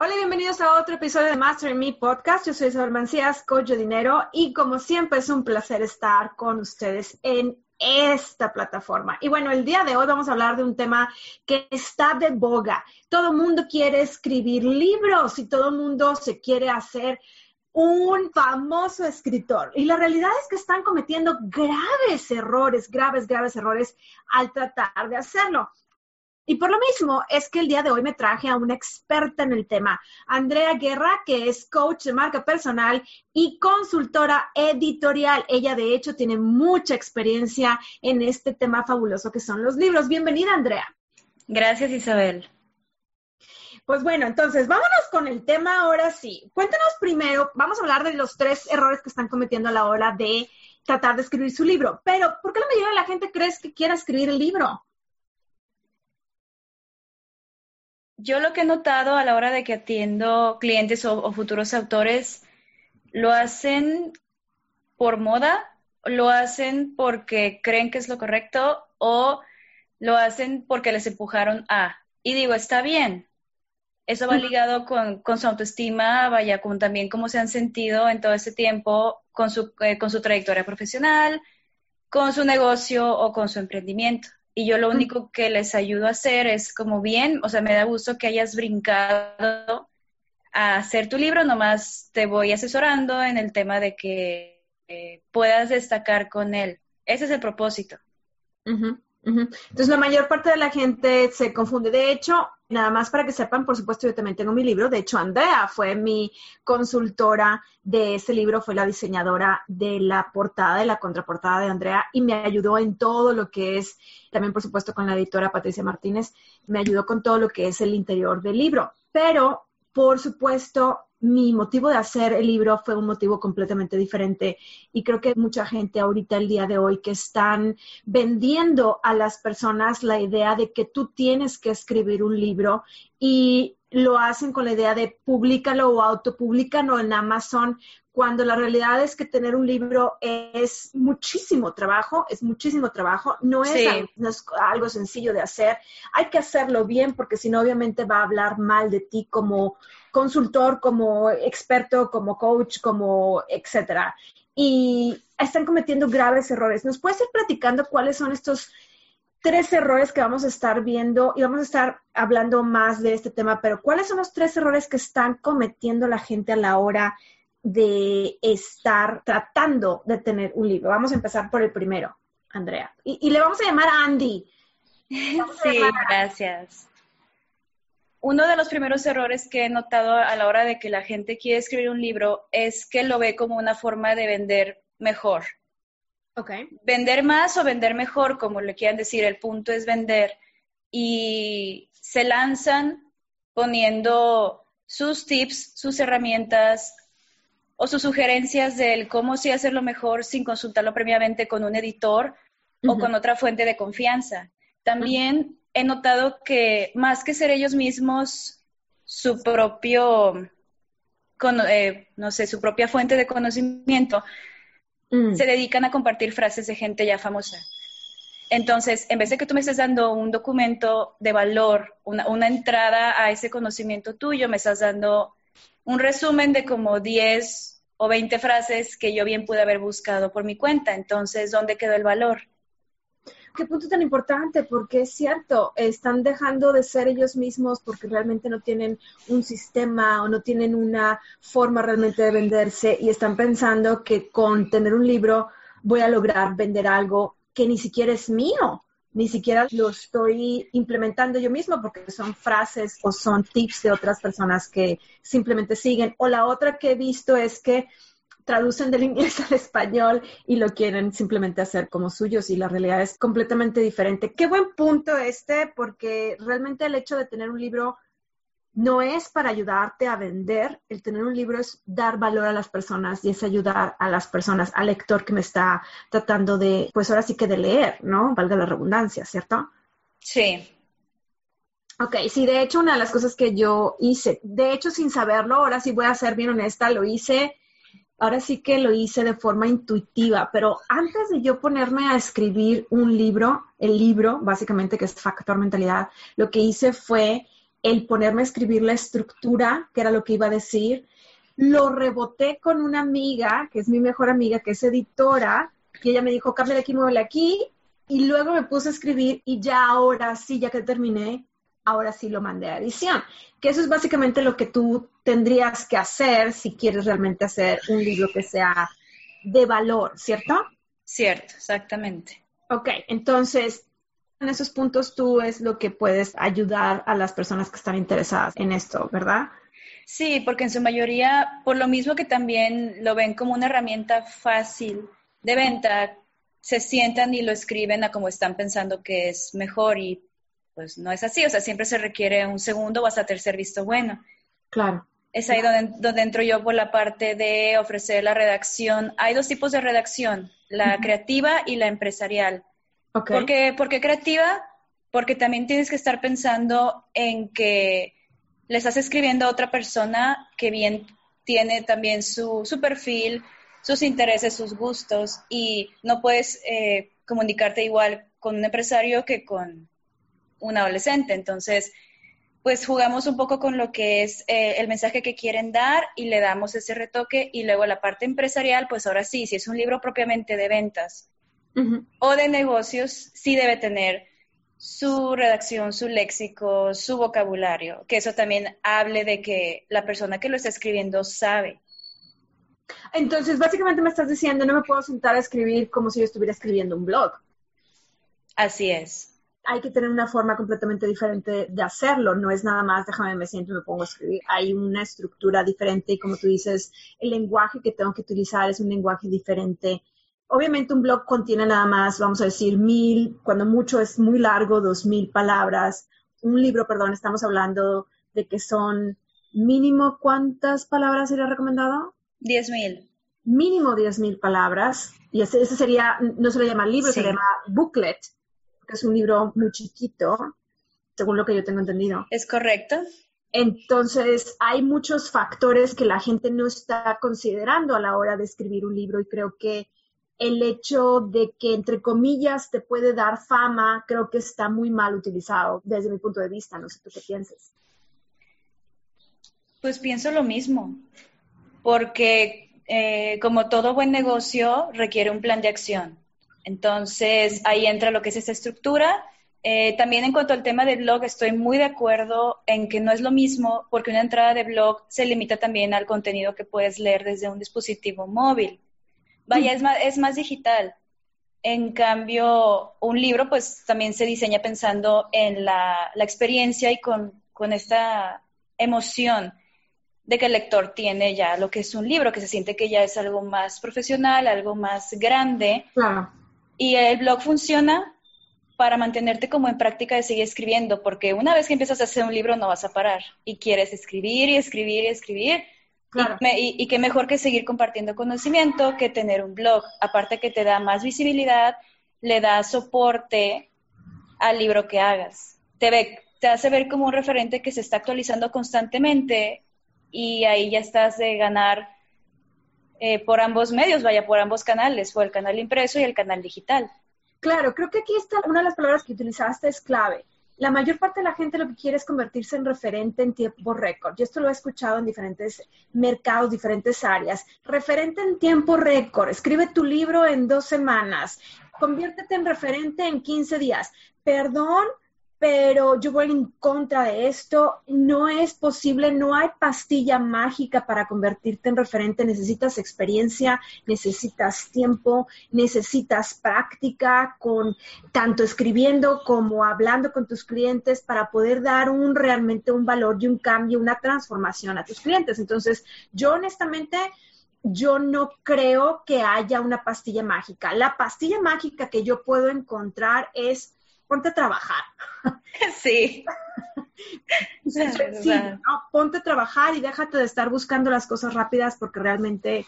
Hola y bienvenidos a otro episodio de Master Me Podcast. Yo soy Isabel Mancías, coach de dinero y como siempre es un placer estar con ustedes en esta plataforma. Y bueno, el día de hoy vamos a hablar de un tema que está de boga. Todo mundo quiere escribir libros y todo mundo se quiere hacer un famoso escritor. Y la realidad es que están cometiendo graves errores, graves, graves errores al tratar de hacerlo. Y por lo mismo es que el día de hoy me traje a una experta en el tema, Andrea Guerra, que es coach de marca personal y consultora editorial. Ella de hecho tiene mucha experiencia en este tema fabuloso que son los libros. Bienvenida, Andrea. Gracias, Isabel. Pues bueno, entonces vámonos con el tema ahora sí. Cuéntanos primero, vamos a hablar de los tres errores que están cometiendo a la hora de tratar de escribir su libro. Pero, ¿por qué la mayoría de la gente crees que quiera escribir el libro? Yo lo que he notado a la hora de que atiendo clientes o, futuros autores, lo hacen por moda, lo hacen porque creen que es lo correcto o lo hacen porque les empujaron a. Y digo, está bien. Eso va ligado con, su autoestima, vaya, con también cómo se han sentido en todo ese tiempo con su, eh, con su trayectoria profesional, con su negocio o con su emprendimiento y yo lo único que les ayudo a hacer es como bien, o sea, me da gusto que hayas brincado a hacer tu libro, nomás te voy asesorando en el tema de que eh, puedas destacar con él. Ese es el propósito. Entonces, la mayor parte de la gente se confunde. De hecho, nada más para que sepan, por supuesto, yo también tengo mi libro. De hecho, Andrea fue mi consultora de ese libro, fue la diseñadora de la portada, de la contraportada de Andrea, y me ayudó en todo lo que es, también, por supuesto, con la editora Patricia Martínez, me ayudó con todo lo que es el interior del libro. Pero, por supuesto, mi motivo de hacer el libro fue un motivo completamente diferente. Y creo que mucha gente ahorita el día de hoy que están vendiendo a las personas la idea de que tú tienes que escribir un libro y lo hacen con la idea de públicalo o autopublicalo en Amazon, cuando la realidad es que tener un libro es muchísimo trabajo, es muchísimo trabajo, no es, algo, no es, algo, sencillo de hacer, hay que hacerlo bien porque si no obviamente va a hablar mal de ti como consultor, como experto, como coach, como etcétera. Y están cometiendo graves errores. ¿Nos puedes ir platicando cuáles son estos tres errores que vamos a estar viendo y vamos a estar hablando más de este tema, pero ¿cuáles son los tres errores que están cometiendo la gente a la hora de estar tratando de tener un libro? Vamos a empezar por el primero, Andrea. Y, le vamos a llamar a Andy. sí, gracias. Uno de los primeros errores que he notado a la hora de que la gente quiere escribir un libro es que lo ve como una forma de vender mejor. Okay. Vender más o vender mejor, como le quieran decir, el punto es vender. Y se lanzan poniendo sus tips, sus herramientas o sus sugerencias del cómo sí hacerlo mejor sin consultarlo previamente con un editor o con otra fuente de confianza. También he notado que más que ser ellos mismos su propio, eh, no sé, su propia fuente de conocimiento, mm. se dedican a compartir frases de gente ya famosa. Entonces, en vez de que tú me estés dando un documento de valor, una, una, entrada a ese conocimiento tuyo, me estás dando un resumen de como 10 o 20 frases que yo bien pude haber buscado por mi cuenta. Entonces, ¿dónde quedó el valor? Qué punto tan importante, porque es cierto, están dejando de ser ellos mismos porque realmente no tienen un sistema o no tienen una forma realmente de venderse y están pensando que con tener un libro voy a lograr vender algo que ni siquiera es mío, ni siquiera lo estoy implementando yo mismo porque son frases o son tips de otras personas que simplemente siguen. O la otra que he visto es que traducen del inglés al español y lo quieren simplemente hacer como suyos y la realidad es completamente diferente. Qué buen punto este, porque realmente el hecho de tener un libro no es para ayudarte a vender, el tener un libro es dar valor a las personas y es ayudar a las personas, al lector que me está tratando de, pues ahora sí que de leer, ¿no? Valga la redundancia, ¿cierto? Sí. Ok, sí, de hecho una de las cosas que yo hice, de hecho sin saberlo, ahora sí voy a ser bien honesta, lo hice, ahora sí que lo hice de forma intuitiva, pero antes de yo ponerme a escribir un libro, el libro básicamente que es Factor Mentalidad, lo que hice fue el ponerme a escribir la estructura, que era lo que iba a decir, lo reboté con una amiga, que es mi mejor amiga, que es editora, y ella me dijo, cámbiale aquí, muévele aquí, y luego me puse a escribir y ya ahora sí, ya que terminé, ahora sí lo mandé a edición. Que eso es básicamente lo que tú tendrías que hacer si quieres realmente hacer un libro que sea de valor, ¿cierto? Cierto, exactamente. Ok, entonces en esos puntos tú es lo que puedes ayudar a las personas que están interesadas en esto, ¿verdad? Sí, porque en su mayoría, por lo mismo que también lo ven como una herramienta fácil de venta, se sientan y lo escriben a como están pensando que es mejor y pues no es así, o sea, siempre se requiere un segundo o hasta tercer visto bueno. Claro. Es ahí donde, donde entro yo por la parte de ofrecer la redacción. Hay dos tipos de redacción, la creativa y la empresarial. ¿Por, qué, creativa? Porque también tienes que estar pensando en que le estás escribiendo a otra persona que bien tiene también su, su perfil, sus intereses, sus gustos y no puedes eh, comunicarte igual con un empresario que con un adolescente. Entonces, pues jugamos un poco con lo que es eh, el mensaje que quieren dar y le damos ese retoque y luego la parte empresarial, pues ahora sí, si es un libro propiamente de ventas o de negocios, sí debe tener su redacción, su léxico, su vocabulario, que eso también hable de que la persona que lo está escribiendo sabe. Entonces, básicamente me estás diciendo, no me puedo sentar a escribir como si yo estuviera escribiendo un blog. Así es. Hay que tener una forma completamente diferente de hacerlo. No es nada más, déjame, me siento y me pongo a escribir. Hay una estructura diferente y como tú dices, el lenguaje que tengo que utilizar es un lenguaje diferente obviamente un blog contiene nada más, vamos a decir, mil, cuando mucho es muy largo, dos mil palabras. Un libro, perdón, estamos hablando de que son mínimo, ¿cuántas palabras sería recomendado? Diez mil. Mínimo diez mil palabras. Y ese, sería, no se le llama libro, se le llama booklet, que es un libro muy chiquito, según lo que yo tengo entendido. Es correcto. Entonces, hay muchos factores que la gente no está considerando a la hora de escribir un libro y creo que el hecho de que, entre comillas, te puede dar fama, creo que está muy mal utilizado desde mi punto de vista. No sé tú qué piensas. Pues pienso lo mismo, porque eh, como todo buen negocio requiere un plan de acción. Entonces, ahí entra lo que es esta estructura. Eh, también en cuanto al tema del blog, estoy muy de acuerdo en que no es lo mismo porque una entrada de blog se limita también al contenido que puedes leer desde un dispositivo móvil. Vaya, es más, es más digital. En cambio, un libro pues también se diseña pensando en la, experiencia y con, esta emoción de que el lector tiene ya lo que es un libro, que se siente que ya es algo más profesional, algo más grande. Y el blog funciona para mantenerte como en práctica de seguir escribiendo, porque una vez que empiezas a hacer un libro no vas a parar y quieres escribir y escribir y escribir y, qué mejor que seguir compartiendo conocimiento que tener un blog. Aparte que te da más visibilidad, le da soporte al libro que hagas. Te, ve, te hace ver como un referente que se está actualizando constantemente y ahí ya estás de ganar eh, por ambos medios, vaya, por ambos canales, por el canal impreso y el canal digital. Claro, creo que aquí está una de las palabras que utilizaste es clave la mayor parte de la gente lo que quiere es convertirse en referente en tiempo récord. Y esto lo he escuchado en diferentes mercados, diferentes áreas. Referente en tiempo récord. Escribe tu libro en dos semanas. Conviértete en referente en 15 días. Perdón, pero yo voy en contra de esto. No es posible, no hay pastilla mágica para convertirte en referente. Necesitas experiencia, necesitas tiempo, necesitas práctica con tanto escribiendo como hablando con tus clientes para poder dar un realmente un valor y un cambio, una transformación a tus clientes. Entonces, yo honestamente yo no creo que haya una pastilla mágica. La pastilla mágica que yo puedo encontrar es ponte a trabajar. Sí. sí, ponte a trabajar y déjate de estar buscando las cosas rápidas porque realmente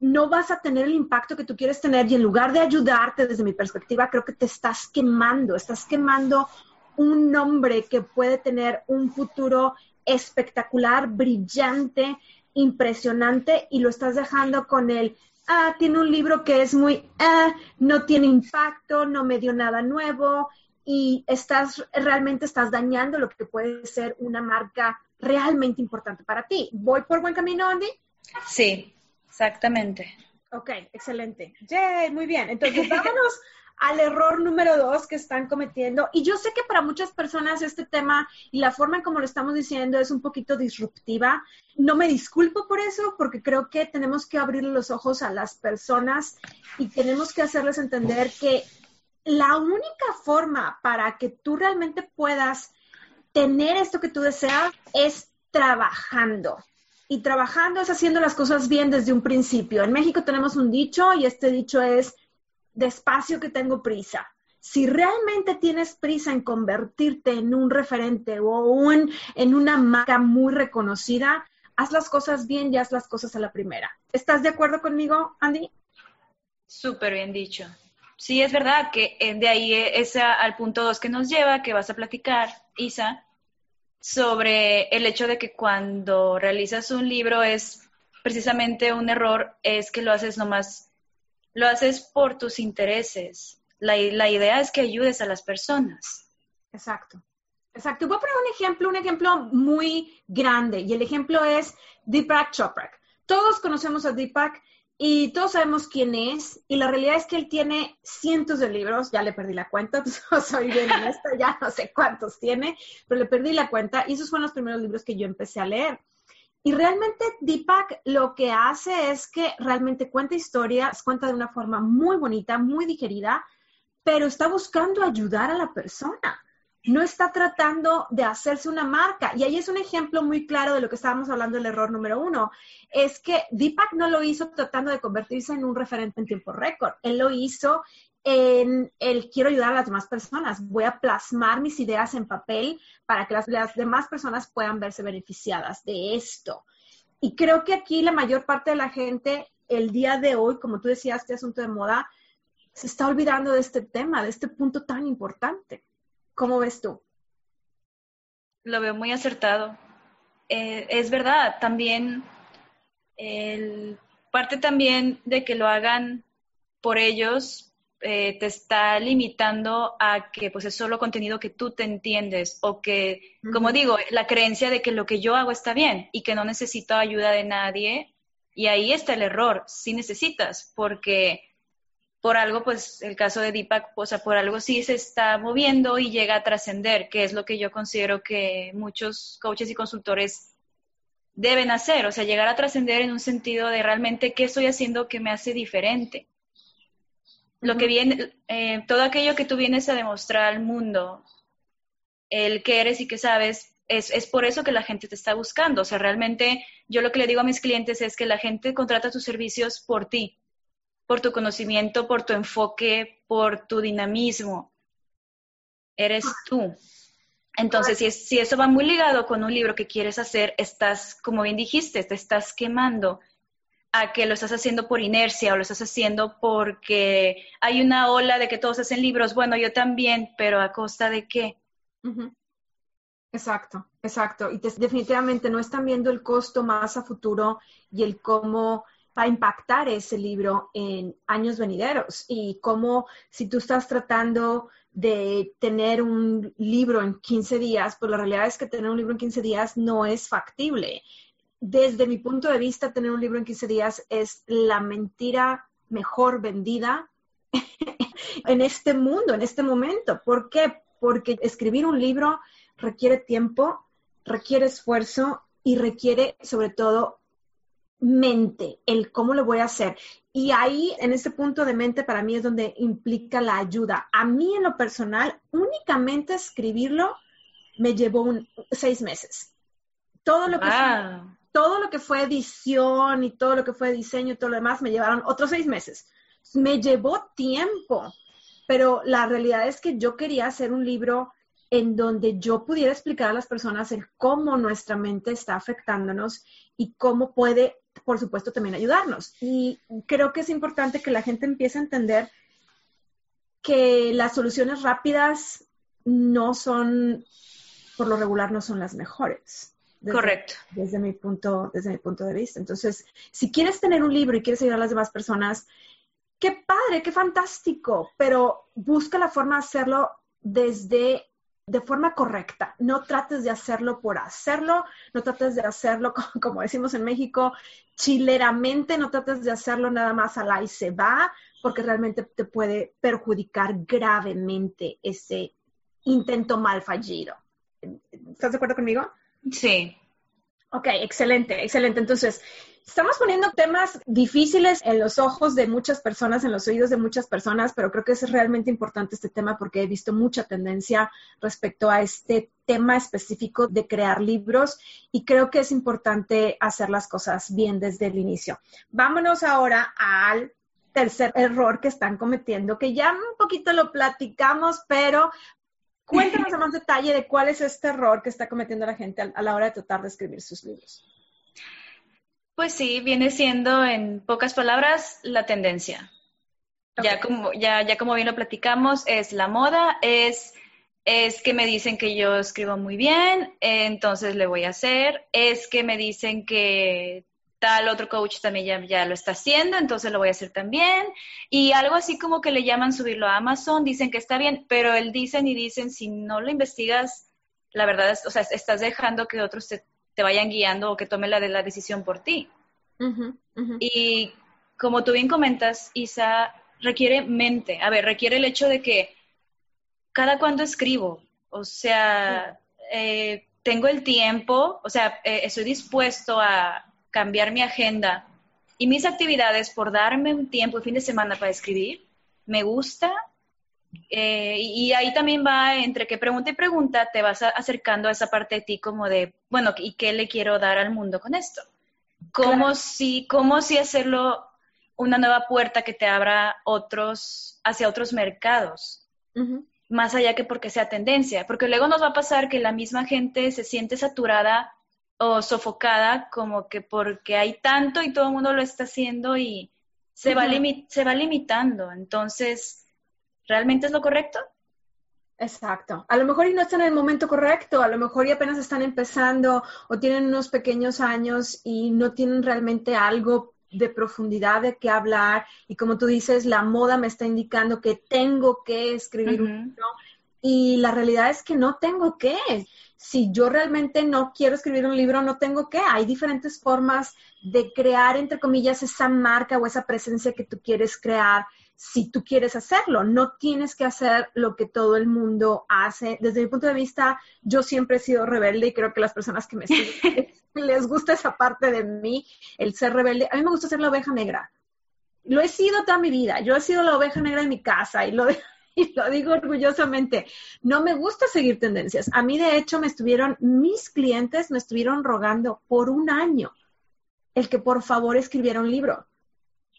no vas a tener el impacto que tú quieres tener y en lugar de ayudarte desde mi perspectiva, creo que te estás quemando, estás quemando un nombre que puede tener un futuro espectacular, brillante, impresionante y lo estás dejando con el, ah, tiene un libro que es muy, ah, no tiene impacto, no me dio nada nuevo y estás, realmente estás dañando lo que puede ser una marca realmente importante para ti. ¿Voy por buen camino, Andy? Sí, Exactamente. Ok, excelente. Yay, muy bien. Entonces, vámonos al error número dos que están cometiendo. Y yo sé que para muchas personas este tema y la forma en como lo estamos diciendo es un poquito disruptiva. No me disculpo por eso, porque creo que tenemos que abrir los ojos a las personas y tenemos que hacerles entender que la única forma para que tú realmente puedas tener esto que tú deseas es trabajando y trabajando es haciendo las cosas bien desde un principio. En México tenemos un dicho y este dicho es, despacio que tengo prisa. Si realmente tienes prisa en convertirte en un referente o un, en una marca muy reconocida, haz las cosas bien y haz las cosas a la primera. ¿Estás de acuerdo conmigo, Andy? Súper bien dicho. Sí, es verdad que eh, de ahí es al punto dos que nos lleva, que vas a platicar, Isa, sobre el hecho de que cuando realizas un libro es precisamente un error, es que lo haces nomás, lo haces por tus intereses. La, idea es que ayudes a las personas. Exacto. Exacto. Voy a poner un ejemplo, un ejemplo muy grande y el ejemplo es Deepak Chopra. Todos conocemos a Deepak y todos sabemos quién es, y la realidad es que él tiene cientos de libros, ya le perdí la cuenta, soy bien honesta, ya no sé cuántos tiene, pero le perdí la cuenta, y esos fueron los primeros libros que yo empecé a leer. Y realmente Deepak lo que hace es que realmente cuenta historias, cuenta de una forma muy bonita, muy digerida, pero está buscando ayudar a la persona no está tratando de hacerse una marca. Y ahí es un ejemplo muy claro de lo que estábamos hablando del error número uno. Es que Deepak no lo hizo tratando de convertirse en un referente en tiempo récord. Él lo hizo en el quiero ayudar a las demás personas. Voy a plasmar mis ideas en papel para que las, demás personas puedan verse beneficiadas de esto. Y creo que aquí la mayor parte de la gente, el día de hoy, como tú decías, este asunto de moda, se está olvidando de este tema, de este punto tan importante. ¿Cómo ves tú? Lo veo muy acertado. Eh, es verdad, también el, parte también de que lo hagan por ellos eh, te está limitando a que pues es solo contenido que tú te entiendes o que, como digo, la creencia de que lo que yo hago está bien y que no necesito ayuda de nadie. Y ahí está el error, si necesitas, porque por algo, pues el caso de Deepak, o sea, por algo sí se está moviendo y llega a trascender, que es lo que yo considero que muchos coaches y consultores deben hacer, o sea, llegar a trascender en un sentido de realmente qué estoy haciendo que me hace diferente. Lo que viene, eh, todo aquello que tú vienes a demostrar al mundo, el que eres y que sabes, es, es, por eso que la gente te está buscando. O sea, realmente yo lo que le digo a mis clientes es que la gente contrata tus servicios por ti, por tu conocimiento, por tu enfoque, por tu dinamismo. Eres tú. Entonces, si, si eso va muy ligado con un libro que quieres hacer, estás, como bien dijiste, te estás quemando a que lo estás haciendo por inercia o lo estás haciendo porque hay una ola de que todos hacen libros. Bueno, yo también, pero ¿a costa de qué? Exacto, exacto. Y definitivamente no están viendo el costo más a futuro y el cómo va a impactar ese libro en años venideros y cómo si tú estás tratando de tener un libro en 15 días, pues la realidad es que tener un libro en 15 días no es factible. Desde mi punto de vista, tener un libro en 15 días es la mentira mejor vendida en este mundo, en este momento. ¿Por qué? Porque escribir un libro requiere tiempo, requiere esfuerzo y requiere sobre todo mente, el cómo lo voy a hacer. Y ahí, en este punto de mente, para mí es donde implica la ayuda. A mí, en lo personal, únicamente escribirlo me llevó un, seis meses. Todo lo, que todo lo que fue edición y todo lo que fue diseño y todo lo demás me llevaron otros seis meses. Me llevó tiempo, pero la realidad es que yo quería hacer un libro en donde yo pudiera explicar a las personas el cómo nuestra mente está afectándonos y cómo puede, por supuesto, también ayudarnos. Y creo que es importante que la gente empiece a entender que las soluciones rápidas no son, por lo regular, no son las mejores. Correcto. Desde mi, punto, desde mi punto de vista. Entonces, si quieres tener un libro y quieres ayudar a las demás personas, qué padre, qué fantástico, pero busca la forma de hacerlo desde de forma correcta. No trates de hacerlo por hacerlo, no trates de hacerlo, como decimos en México, chileramente, no trates de hacerlo nada más al y se va, porque realmente te puede perjudicar gravemente ese intento mal fallido. ¿Estás de acuerdo conmigo? Sí. Ok, excelente, excelente. Entonces, estamos poniendo temas difíciles en los ojos de muchas personas, en los oídos de muchas personas, pero creo que es realmente importante este tema porque he visto mucha tendencia respecto a este tema específico de crear libros y creo que es importante hacer las cosas bien desde el inicio. Vámonos ahora al tercer error que están cometiendo, que ya un poquito lo platicamos, pero Cuéntanos en más detalle de cuál es este error que está cometiendo la gente a la hora de tratar de escribir sus libros. Pues sí, viene siendo en pocas palabras la tendencia. Ya, como, ya, ya como bien lo platicamos, es la moda, es, es que me dicen que yo escribo muy bien, entonces le voy a hacer, es que me dicen que tal otro coach también ya, lo está haciendo, entonces lo voy a hacer también. Y algo así como que le llaman subirlo a Amazon, dicen que está bien, pero él dicen y dicen, si no lo investigas, la verdad es, o sea, estás dejando que otros te, vayan guiando o que tomen la, la decisión por ti. Y como tú bien comentas, Isa, requiere mente, a ver, requiere el hecho de que cada cuando escribo, o sea, eh, tengo el tiempo, o sea, eh, estoy dispuesto a, cambiar mi agenda y mis actividades por darme un tiempo, el fin de semana para escribir, me gusta. Eh, y ahí también va entre que pregunta y pregunta, te vas acercando a esa parte de ti como de, bueno, ¿y qué le quiero dar al mundo con esto? ¿Cómo, si, cómo si hacerlo una nueva puerta que te abra otros, hacia otros mercados? Más allá que porque sea tendencia, porque luego nos va a pasar que la misma gente se siente saturada o sofocada como que porque hay tanto y todo el mundo lo está haciendo y se, va, se va limitando. Entonces, ¿realmente es lo correcto? Exacto. A lo mejor y no están en el momento correcto, a lo mejor y apenas están empezando o tienen unos pequeños años y no tienen realmente algo de profundidad de qué hablar y como tú dices, la moda me está indicando que tengo que escribir un libro y la realidad es que no tengo que si yo realmente no quiero escribir un libro, no tengo que. Hay diferentes formas de crear, entre comillas, esa marca o esa presencia que tú quieres crear si tú quieres hacerlo. No tienes que hacer lo que todo el mundo hace. Desde mi punto de vista, yo siempre he sido rebelde y creo que las personas que me siguen les gusta esa parte de mí, el ser rebelde. A mí me gusta ser la oveja negra. Lo he sido toda mi vida. Yo he sido la oveja negra de mi casa y lo de y lo digo orgullosamente, no me gusta seguir tendencias. A mí, de hecho, me estuvieron, mis clientes me estuvieron rogando por un año el que por favor escribiera un libro.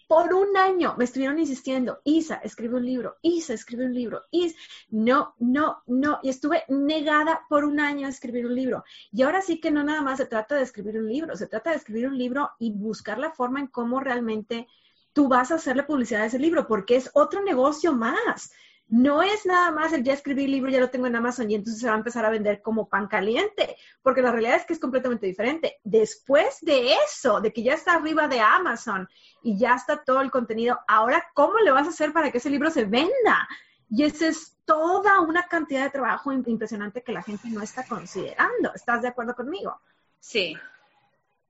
Por un año me estuvieron insistiendo, Isa, escribe un libro, Isa, escribe un libro, Isa, no, no, no, y estuve negada por un año a escribir un libro. Y ahora sí que no nada más se trata de escribir un libro, se trata de escribir un libro y buscar la forma en cómo realmente tú vas a hacerle publicidad a ese libro, porque es otro negocio más no es nada más el ya escribí el libro, ya lo tengo en Amazon y entonces se va a empezar a vender como pan caliente, porque la realidad es que es completamente diferente. Después de eso, de que ya está arriba de Amazon y ya está todo el contenido, ahora, ¿cómo le vas a hacer para que ese libro se venda? Y esa es toda una cantidad de trabajo impresionante que la gente no está considerando. ¿Estás de acuerdo conmigo? Sí,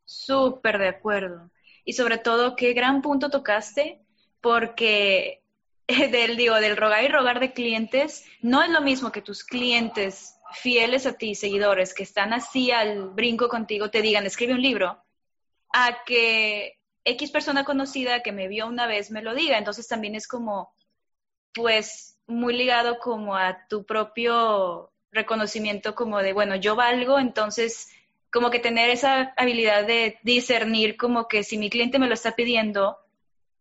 súper de acuerdo. Y sobre todo, qué gran punto tocaste, porque del, digo, del rogar y rogar de clientes, no es lo mismo que tus clientes fieles a ti, seguidores, que están así al brinco contigo, te digan, escribe un libro, a que X persona conocida que me vio una vez me lo diga. Entonces también es como, pues, muy ligado como a tu propio reconocimiento como de, bueno, yo valgo, entonces como que tener esa habilidad de discernir como que si mi cliente me lo está pidiendo,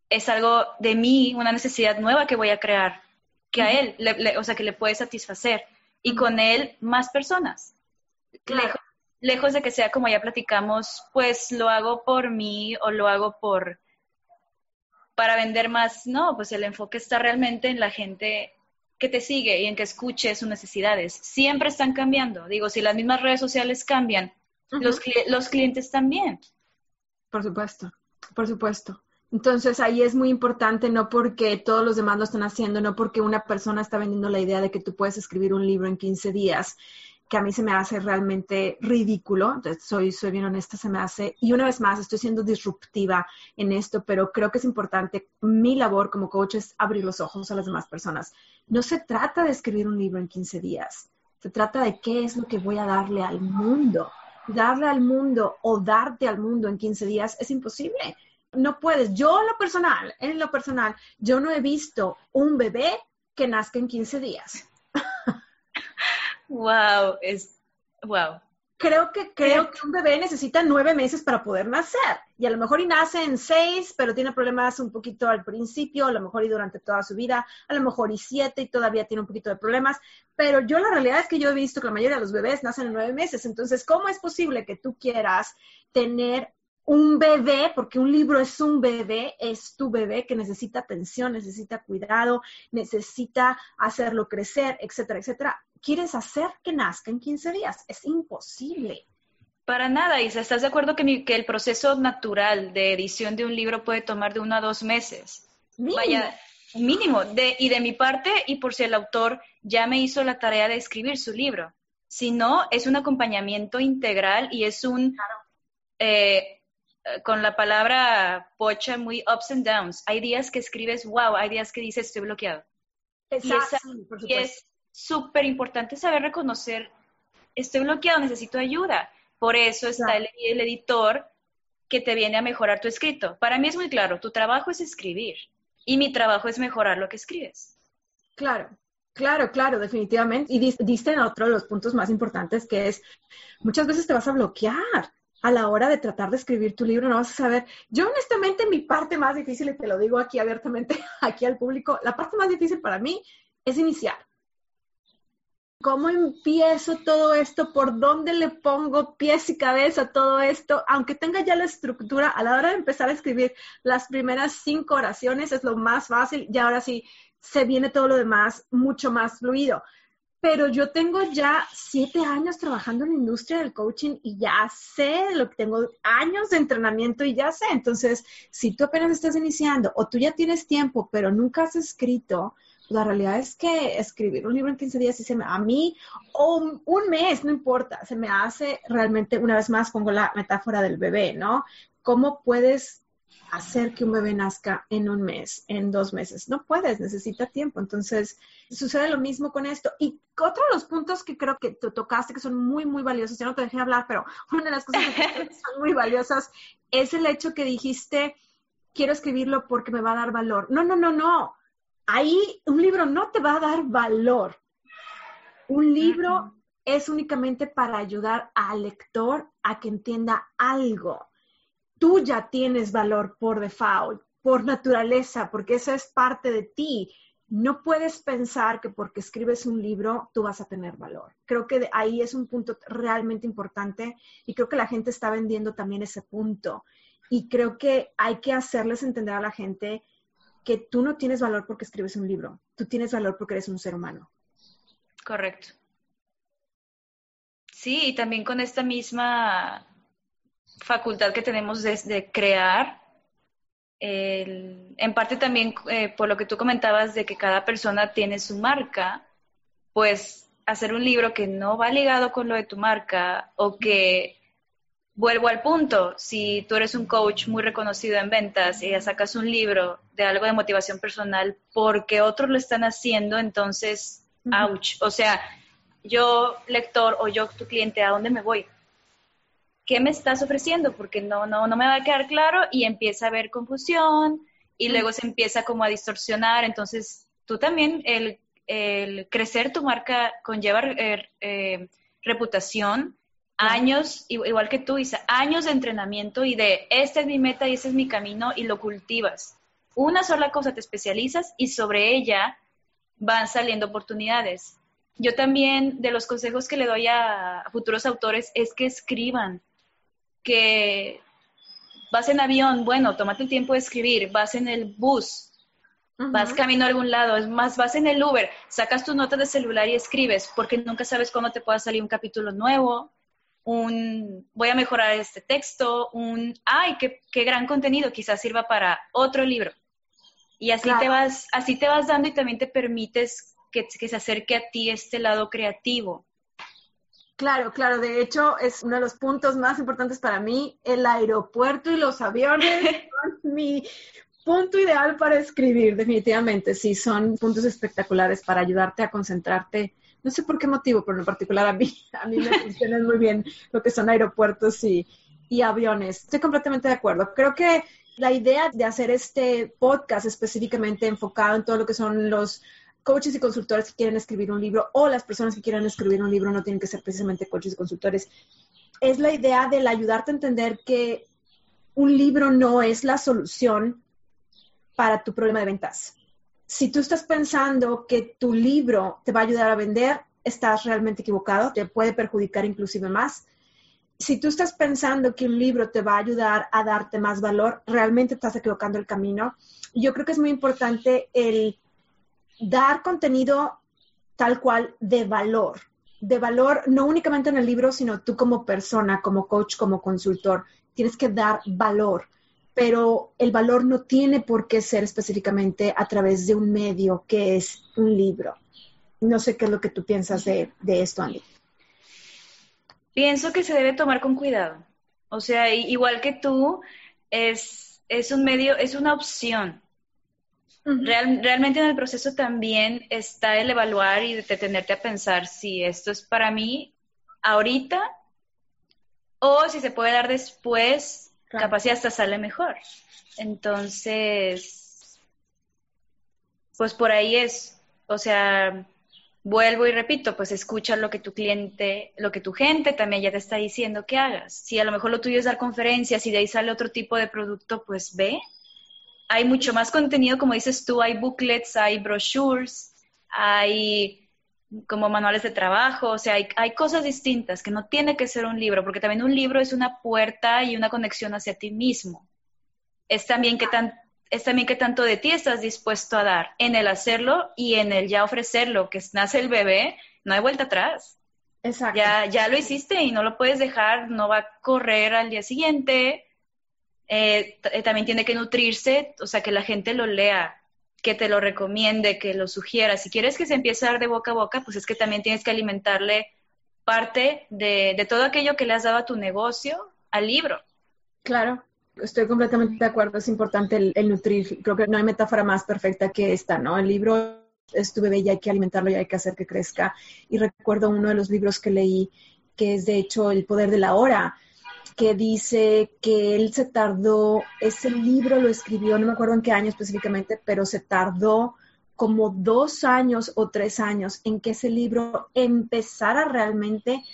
es algo de mí, una necesidad nueva que voy a crear, que a él, o sea, que le puede satisfacer. y con él más personas. Lejos, lejos de que sea como ya platicamos, pues lo hago por mí o lo hago por para vender más. No, pues el enfoque está realmente en la gente que te sigue y en que escuche sus necesidades. Siempre están cambiando. Digo, si las mismas redes sociales cambian, los, los clientes también. Por supuesto, por supuesto. Entonces ahí es muy importante, no porque todos los demás lo están haciendo, no porque una persona está vendiendo la idea de que tú puedes escribir un libro en 15 días, que a mí se me hace realmente ridículo, entonces soy, soy bien honesta, se me hace, y una vez más, estoy siendo disruptiva en esto, pero creo que es importante, mi labor como coach es abrir los ojos a las demás personas. No se trata de escribir un libro en 15 días, se trata de qué es lo que voy a darle al mundo. Darle al mundo o darte al mundo en 15 días es imposible. No puedes. Yo en lo personal, en lo personal, yo no he visto un bebé que nazca en 15 días. Wow, es wow. Creo que, creo que un bebé necesita nueve meses para poder nacer. Y a lo mejor y nace en seis, pero tiene problemas un poquito al principio, a lo mejor y durante toda su vida, a lo mejor y siete y todavía tiene un poquito de problemas. Pero yo la realidad es que yo he visto que la mayoría de los bebés nacen en nueve meses. Entonces, ¿cómo es posible que tú quieras tener un bebé, porque un libro es un bebé, es tu bebé que necesita atención, necesita cuidado, necesita hacerlo crecer, etcétera, etcétera quieres hacer que nazca en 15 días. Es imposible. Para nada, Isa. ¿Estás de acuerdo que, que, el proceso natural de edición de un libro puede tomar de uno a dos meses? Mínimo. Vaya, mínimo. De, y de mi parte, y por si el autor ya me hizo la tarea de escribir su libro. Si no, es un acompañamiento integral y es un, eh, con la palabra pocha, muy ups and downs. Hay días que escribes, wow, hay días que dices, estoy bloqueado. Exacto, y, es súper importante saber reconocer, estoy bloqueado, necesito ayuda. Por eso está el, editor que te viene a mejorar tu escrito. Para mí es muy claro, tu trabajo es escribir y mi trabajo es mejorar lo que escribes. Claro, Claro, claro, definitivamente. Y diste en otro de los puntos más importantes que es, muchas veces te vas a bloquear a la hora de tratar de escribir tu libro, no vas a saber. Yo honestamente mi parte más difícil, y te lo digo aquí abiertamente, aquí al público, la parte más difícil para mí es iniciar. ¿Cómo empiezo todo esto? ¿Por dónde le pongo pies y cabeza todo esto? Aunque tenga ya la estructura, a la hora de empezar a escribir las primeras cinco oraciones es lo más fácil y ahora sí se viene todo lo demás mucho más fluido. Pero yo tengo ya siete años trabajando en la industria del coaching y ya sé lo que tengo años de entrenamiento y ya sé. Entonces, si tú apenas estás iniciando o tú ya tienes tiempo, pero nunca has escrito, la realidad es que escribir un libro en 15 días, se me, a mí, o un, mes, no importa, se me hace realmente, una vez más pongo la metáfora del bebé, ¿no? ¿Cómo puedes hacer que un bebé nazca en un mes, en dos meses? No puedes, necesita tiempo. Entonces, sucede lo mismo con esto. Y otro de los puntos que creo que tú tocaste, que son muy, muy valiosos, ya no te dejé hablar, pero una de las cosas que son muy valiosas es el hecho que dijiste, quiero escribirlo porque me va a dar valor. No, no, no, no ahí un libro no te va a dar valor. Un libro es únicamente para ayudar al lector a que entienda algo. Tú ya tienes valor por default, por naturaleza, porque eso es parte de ti. No puedes pensar que porque escribes un libro tú vas a tener valor. Creo que ahí es un punto realmente importante y creo que la gente está vendiendo también ese punto. Y creo que hay que hacerles entender a la gente que tú no tienes valor porque escribes un libro, tú tienes valor porque eres un ser humano. Correcto. Sí, y también con esta misma facultad que tenemos de, crear, en parte también eh, por lo que tú comentabas de que cada persona tiene su marca, pues hacer un libro que no va ligado con lo de tu marca o que vuelvo al punto, si tú eres un coach muy reconocido en ventas y ya sacas un libro de algo de motivación personal porque otros lo están haciendo, entonces, ouch. O sea, yo lector o yo tu cliente, ¿a dónde me voy? ¿Qué me estás ofreciendo? Porque no, no, no me va a quedar claro y empieza a haber confusión y luego se empieza como a distorsionar. Entonces, tú también, el, crecer tu marca conlleva eh, eh, reputación, años, igual que tú, Isa, años de entrenamiento y de esta es mi meta y ese es mi camino y lo cultivas. Una sola cosa te especializas y sobre ella van saliendo oportunidades. yo también de los consejos que le doy a futuros autores es que escriban, que vas en avión, bueno, tómate el tiempo de escribir, vas en el bus, vas camino a algún lado, es más, vas en el Uber, sacas tu nota de celular y escribes, porque nunca sabes cuándo te pueda salir un capítulo nuevo, un voy a mejorar este texto, un ay, qué, qué gran contenido, quizás sirva para otro libro. Y así te vas, así te vas dando y también te permites que, que se acerque a ti este lado creativo. Claro, claro. De hecho, es uno de los puntos más importantes para mí. El aeropuerto y los aviones son mi punto ideal para escribir, definitivamente. Sí, son puntos espectaculares para ayudarte a concentrarte. No sé por qué motivo, pero en particular a mí, a mí me funcionan muy bien lo que son aeropuertos y, y aviones. Estoy completamente de acuerdo. Creo que la idea de hacer este podcast específicamente enfocado en todo lo que son los coaches y consultores que quieren escribir un libro o las personas que quieran escribir un libro no tienen que ser precisamente coaches y consultores. Es la idea del ayudarte a entender que un libro no es la solución para tu problema de ventas. Si tú estás pensando que tu libro te va a ayudar a vender, estás realmente equivocado, te puede perjudicar inclusive más si tú estás pensando que un libro te va a ayudar a darte más valor, realmente estás equivocando el camino. Yo creo que es muy importante el dar contenido tal cual de valor, de valor no únicamente en el libro, sino tú como persona, como coach, como consultor, tienes que dar valor, pero el valor no tiene por qué ser específicamente a través de un medio que es un libro. No sé qué es lo que tú piensas de, esto, Andy. Pienso que se debe tomar con cuidado. O sea, igual que tú, es, es un medio, es una opción. Realmente en el proceso también está el evaluar y detenerte a pensar si esto es para mí ahorita o si se puede dar después, capaz si hasta sale mejor. Entonces, pues por ahí es, o sea, vuelvo y repito, pues escucha lo que tu cliente, lo que tu gente también ya te está diciendo que hagas. Si a lo mejor lo tuyo es dar conferencias y de ahí sale otro tipo de producto, pues ve. Hay mucho más contenido, como dices tú, hay booklets, hay brochures, hay como manuales de trabajo, o sea, hay, hay cosas distintas que no tiene que ser un libro, porque también un libro es una puerta y una conexión hacia ti mismo. Es también que tan, es también que tanto de ti estás dispuesto a dar en el hacerlo y en el ya ofrecerlo, que nace el bebé, no hay vuelta atrás. Exacto. Ya, ya lo hiciste y no lo puedes dejar, no va a correr al día siguiente. Eh, eh, también tiene que nutrirse, o sea, que la gente lo lea, que te lo recomiende, que lo sugiera. Si quieres que se empiece a dar de boca a boca, pues es que también tienes que alimentarle parte de, de todo aquello que le has dado a tu negocio al libro. Claro, Estoy completamente de acuerdo, es importante el, nutrir. Creo que no hay metáfora más perfecta que esta, ¿no? El libro es tu bebé y hay que alimentarlo y hay que hacer que crezca. Y recuerdo uno de los libros que leí, que es de hecho El poder de la hora, que dice que él se tardó, ese libro lo escribió, no me acuerdo en qué año específicamente, pero se tardó como dos años o tres años en que ese libro empezara realmente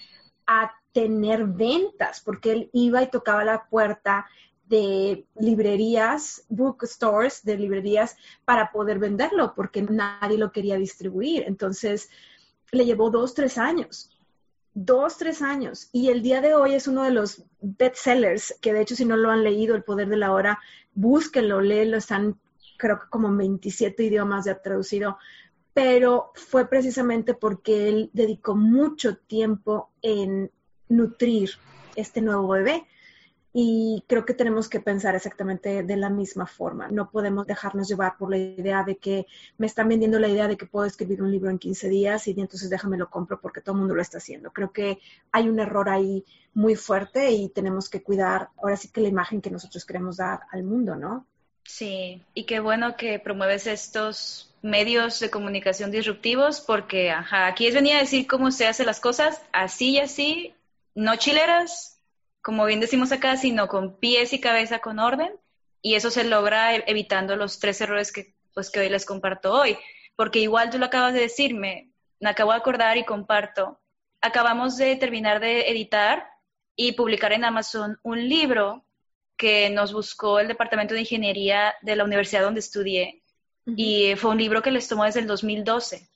a tener ventas, porque él iba y tocaba la puerta de librerías, bookstores, de librerías para poder venderlo, porque nadie lo quería distribuir. Entonces, le llevó dos, tres años. Dos, tres años. Y el día de hoy es uno de los bestsellers, que de hecho si no lo han leído, El Poder de la Hora, búsquenlo, léelo, están creo que como 27 idiomas ya traducido, pero fue precisamente porque él dedicó mucho tiempo en nutrir este nuevo bebé. Y creo que tenemos que pensar exactamente de la misma forma. No podemos dejarnos llevar por la idea de que me están vendiendo la idea de que puedo escribir un libro en 15 días y entonces déjame lo compro porque todo el mundo lo está haciendo. Creo que hay un error ahí muy fuerte y tenemos que cuidar ahora sí que la imagen que nosotros queremos dar al mundo, ¿no? Sí, y qué bueno que promueves estos medios de comunicación disruptivos porque, ajá, aquí es venir a decir cómo se hacen las cosas, así y así, no chileras, como bien decimos acá, sino con pies y cabeza con orden. Y eso se logra e, evitando los tres errores que, pues, que hoy les comparto hoy. Porque igual tú lo acabas de decirme, me acabo de acordar y comparto. Acabamos de terminar de editar y publicar en Amazon un libro que nos buscó el Departamento de Ingeniería de la universidad donde estudié. Y fue un libro que les tomó desde el 2012.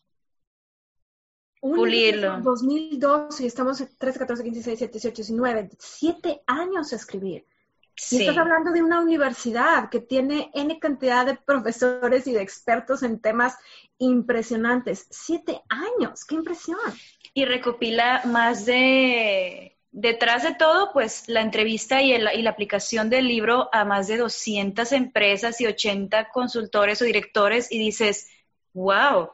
Pulirlo. 2002 y estamos en 13, 14, 15, 16, 17, 18, 19, siete años a escribir. Y estás hablando de una universidad que tiene N cantidad de profesores y de expertos en temas impresionantes. Siete años, qué impresión. Y recopila más de, detrás de todo, pues la entrevista y, y la aplicación del libro a más de 200 empresas y 80 consultores o directores y dices, wow.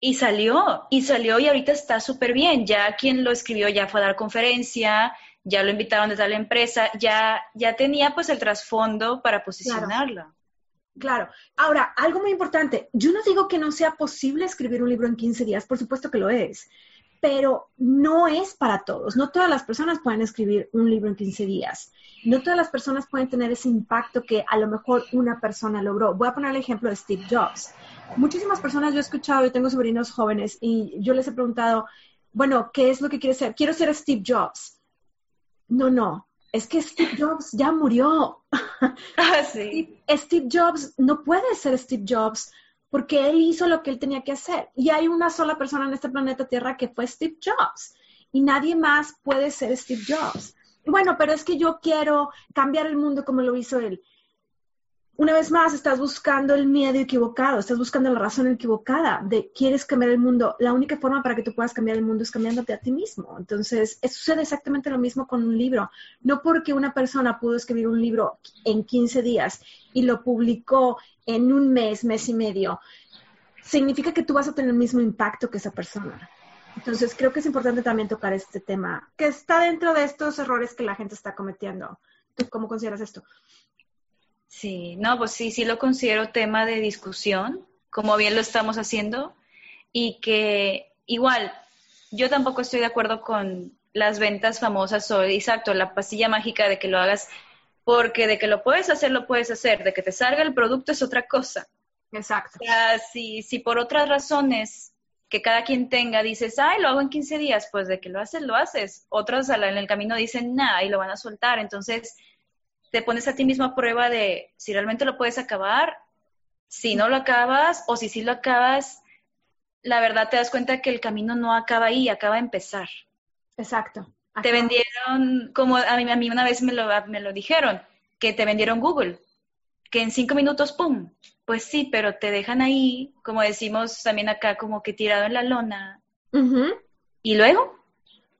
Y salió, y salió y ahorita está súper bien. Ya quien lo escribió ya fue a dar conferencia, ya lo invitaron de tal empresa, ya, ya tenía pues el trasfondo para posicionarlo. Claro. Ahora, algo muy importante, yo no digo que no sea posible escribir un libro en 15 días, por supuesto que lo es, pero no es para todos. No todas las personas pueden escribir un libro en 15 días. No todas las personas pueden tener ese impacto que a lo mejor una persona logró. Voy a poner el ejemplo de Steve Jobs. Muchísimas personas yo he escuchado, yo tengo sobrinos jóvenes y yo les he preguntado, bueno, ¿qué es lo que quieres ser? Quiero ser Steve Jobs no, no, es que Steve Jobs ya murió. Ah, sí. Steve Jobs no puede ser Steve Jobs porque él hizo lo que él tenía que hacer. Y hay una sola persona en este planeta Tierra que fue Steve Jobs. Y nadie más puede ser Steve Jobs. Bueno, pero es que yo quiero cambiar el mundo como lo hizo él una vez más estás buscando el miedo equivocado, estás buscando la razón equivocada de quieres cambiar el mundo. La única forma para que tú puedas cambiar el mundo es cambiándote a ti mismo. Entonces, sucede exactamente lo mismo con un libro. No porque una persona pudo escribir un libro en 15 días y lo publicó en un mes, mes y medio, significa que tú vas a tener el mismo impacto que esa persona. Entonces, creo que es importante también tocar este tema, que está dentro de estos errores que la gente está cometiendo. ¿Tú cómo consideras esto? Sí, no, pues sí, sí lo considero tema de discusión, como bien lo estamos haciendo, y que igual, yo tampoco estoy de acuerdo con las ventas famosas o, exacto, la pastilla mágica de que lo hagas, porque de que lo puedes hacer, lo puedes hacer, de que te salga el producto es otra cosa. Exacto. O sea, si, si por otras razones que cada quien tenga dices, ay, lo hago en 15 días, pues de que lo haces, lo haces. Otros en el camino dicen, nada, y lo van a soltar. Entonces, te pones a ti mismo a prueba de si realmente lo puedes acabar, si no lo acabas o si sí lo acabas, la verdad te das cuenta que el camino no acaba ahí, acaba de empezar. Exacto. Te vendieron, como a mí, a mí una vez me lo, me lo dijeron, que te vendieron Google, que en cinco minutos, ¡pum! Pues sí, pero te dejan ahí, como decimos también acá, como que tirado en la lona. ¿Y luego?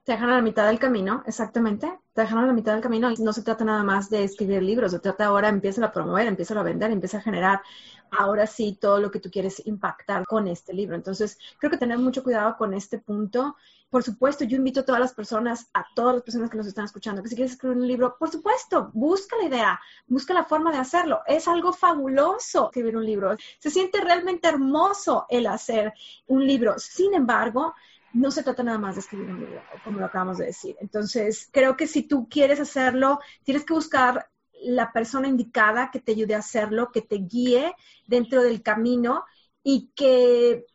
Te dejan a la mitad del camino, exactamente. Te dejan a la mitad del camino. No se trata nada más de escribir libros, se trata ahora, empieza a promover, empieza a vender, empieza a generar ahora sí todo lo que tú quieres impactar con este libro. Entonces, creo que tener mucho cuidado con este punto. Por supuesto, yo invito a todas las personas, a todas las personas que nos están escuchando, que si quieres escribir un libro, por supuesto, busca la idea, busca la forma de hacerlo. Es algo fabuloso escribir un libro. Se siente realmente hermoso el hacer un libro. Sin embargo, no se trata nada más de escribir un libro, como lo acabamos de decir. Entonces, creo que si tú quieres hacerlo, tienes que buscar la persona indicada que te ayude a hacerlo, que te guíe dentro del camino y que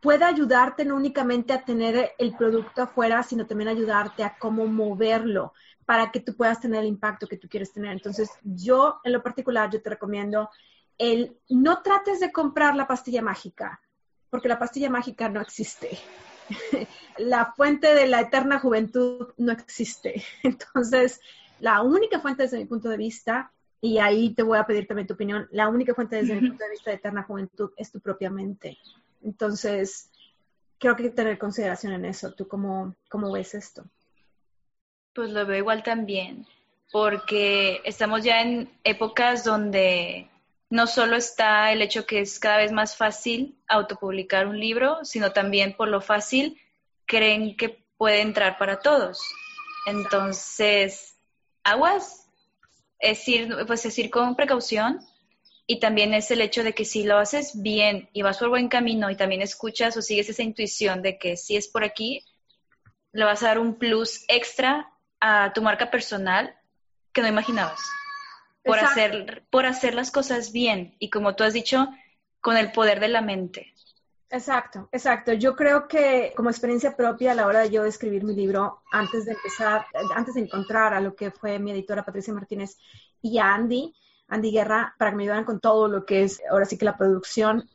pueda ayudarte no únicamente a tener el producto afuera, sino también ayudarte a cómo moverlo para que tú puedas tener el impacto que tú quieres tener. Entonces, yo en lo particular, yo te recomiendo el no trates de comprar la pastilla mágica, porque la pastilla mágica no existe. la fuente de la eterna juventud no existe. Entonces, la única fuente desde mi punto de vista, y ahí te voy a pedir también tu opinión, la única fuente desde mi punto de vista de eterna juventud es tu propia mente. Entonces, creo que hay que tener consideración en eso. ¿Tú cómo, cómo ves esto? Pues lo veo igual también, porque estamos ya en épocas donde no solo está el hecho que es cada vez más fácil autopublicar un libro, sino también por lo fácil creen que puede entrar para todos. Entonces, aguas, es ir, pues es ir con precaución y también es el hecho de que si lo haces bien y vas por buen camino y también escuchas o sigues esa intuición de que si es por aquí, le vas a dar un plus extra a tu marca personal que no imaginabas por hacer, por hacer las cosas bien y como tú has dicho, con el poder de la mente. Exacto, exacto. Yo creo que como experiencia propia a la hora de yo escribir mi libro, antes de empezar, antes de encontrar a lo que fue mi editora Patricia Martínez y a Andy, Andy Guerra, para que me ayudaran con todo lo que es ahora sí que la producción,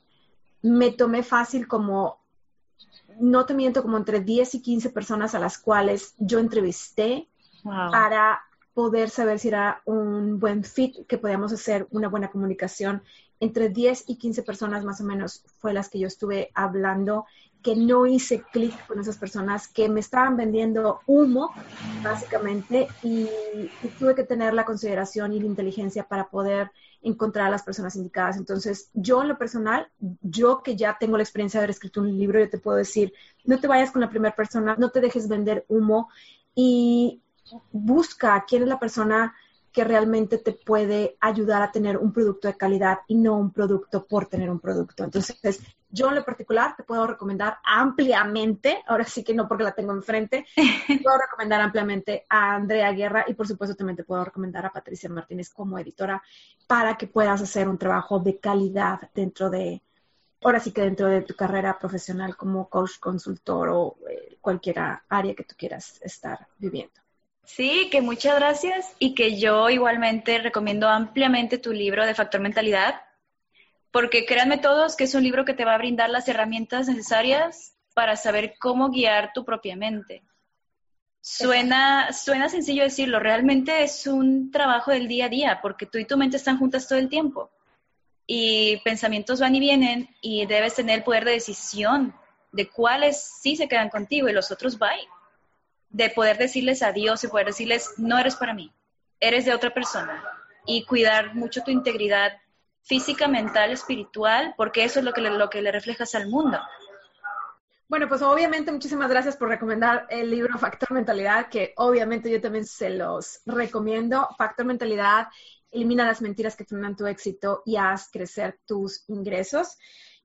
me tomé fácil como no te miento, como entre 10 y 15 personas a las cuales yo entrevisté para poder saber si era un buen fit, que podíamos hacer una buena comunicación. Entre 10 y 15 personas más o menos fue las que yo estuve hablando, que no hice clic con esas personas, que me estaban vendiendo humo, básicamente, y, y, tuve que tener la consideración y la inteligencia para poder encontrar a las personas indicadas. Entonces, yo en lo personal, yo que ya tengo la experiencia de haber escrito un libro, yo te puedo decir, no te vayas con la primera persona, no te dejes vender humo y busca quién es la persona que realmente te puede ayudar a tener un producto de calidad y no un producto por tener un producto. Entonces, yo en lo particular te puedo recomendar ampliamente, ahora sí que no porque la tengo enfrente, te puedo recomendar ampliamente a Andrea Guerra y por supuesto también te puedo recomendar a Patricia Martínez como editora para que puedas hacer un trabajo de calidad dentro de, ahora sí que dentro de tu carrera profesional como coach, consultor o eh, cualquier área que tú quieras estar viviendo. Sí, que muchas gracias y que yo igualmente recomiendo ampliamente tu libro de Factor Mentalidad, porque créanme todos que es un libro que te va a brindar las herramientas necesarias para saber cómo guiar tu propia mente. Suena, suena sencillo decirlo, realmente es un trabajo del día a día, porque tú y tu mente están juntas todo el tiempo y pensamientos van y vienen y debes tener el poder de decisión de cuáles sí se quedan contigo y los otros bye de poder decirles adiós y poder decirles, no eres para mí, eres de otra persona. Y cuidar mucho tu integridad física, mental, espiritual, porque eso es lo que, le, lo que le reflejas al mundo. Bueno, pues obviamente muchísimas gracias por recomendar el libro Factor Mentalidad, que obviamente yo también se los recomiendo. Factor Mentalidad elimina las mentiras que frenan tu éxito y haz crecer tus ingresos.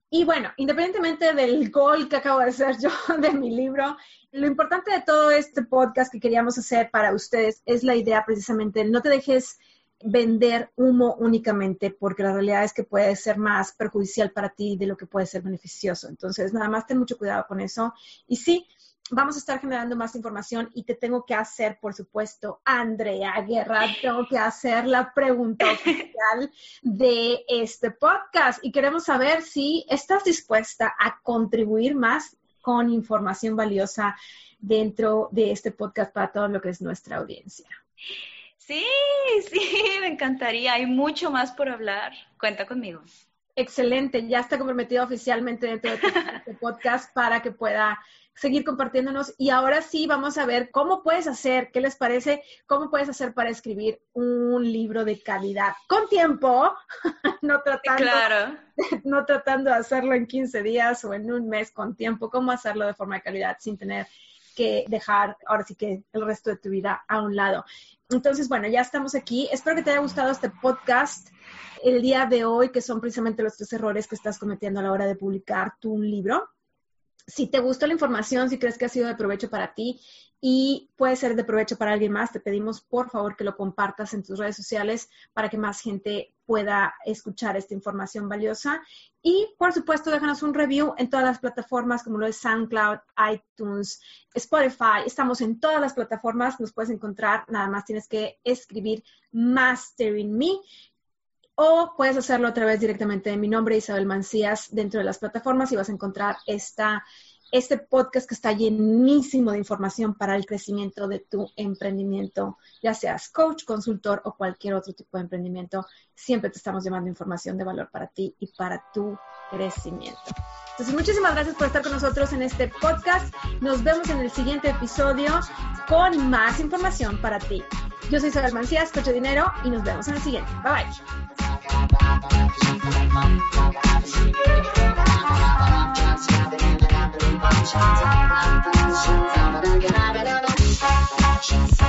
Y bueno, independientemente del gol que acabo de hacer yo de mi libro, lo importante de todo este podcast que queríamos hacer para ustedes es la idea precisamente, no te dejes vender humo únicamente, porque la realidad es que puede ser más perjudicial para ti de lo que puede ser beneficioso. Entonces, nada más ten mucho cuidado con eso. Y sí, vamos a estar generando más información y te tengo que hacer, por supuesto, Andrea Guerra, tengo que hacer la pregunta oficial de este podcast y queremos saber si estás dispuesta a contribuir más con información valiosa dentro de este podcast para todo lo que es nuestra audiencia. Sí, sí, me encantaría. Hay mucho más por hablar. Cuenta conmigo. Excelente, ya está comprometido oficialmente dentro de este podcast para que pueda seguir compartiéndonos. Y ahora sí, vamos a ver cómo puedes hacer, qué les parece, cómo puedes hacer para escribir un libro de calidad con tiempo, no, tratando, no tratando de hacerlo en 15 días o en un mes con tiempo, cómo hacerlo de forma de calidad sin tener que dejar ahora sí que el resto de tu vida a un lado. Entonces, bueno, ya estamos aquí. Espero que te haya gustado este podcast el día de hoy, que son precisamente los tres errores que estás cometiendo a la hora de publicar tu libro si te gustó la información, si crees que ha sido de provecho para ti y puede ser de provecho para alguien más, te pedimos por favor que lo compartas en tus redes sociales para que más gente pueda escuchar esta información valiosa. Y por supuesto, déjanos un review en todas las plataformas como lo es SoundCloud, iTunes, Spotify. Estamos en todas las plataformas, nos puedes encontrar, nada más tienes que escribir Mastering Me o puedes hacerlo a través directamente de mi nombre, Isabel Mancías, dentro de las plataformas y vas a encontrar esta, este podcast que está llenísimo de información para el crecimiento de tu emprendimiento, ya seas coach, consultor o cualquier otro tipo de emprendimiento. Siempre te estamos llevando información de valor para ti y para tu crecimiento. Entonces, muchísimas gracias por estar con nosotros en este podcast. Nos vemos en el siguiente episodio con más información para ti. Yo soy Isabel Mancías, Coche Dinero, y nos vemos en el siguiente. Bye bye. She's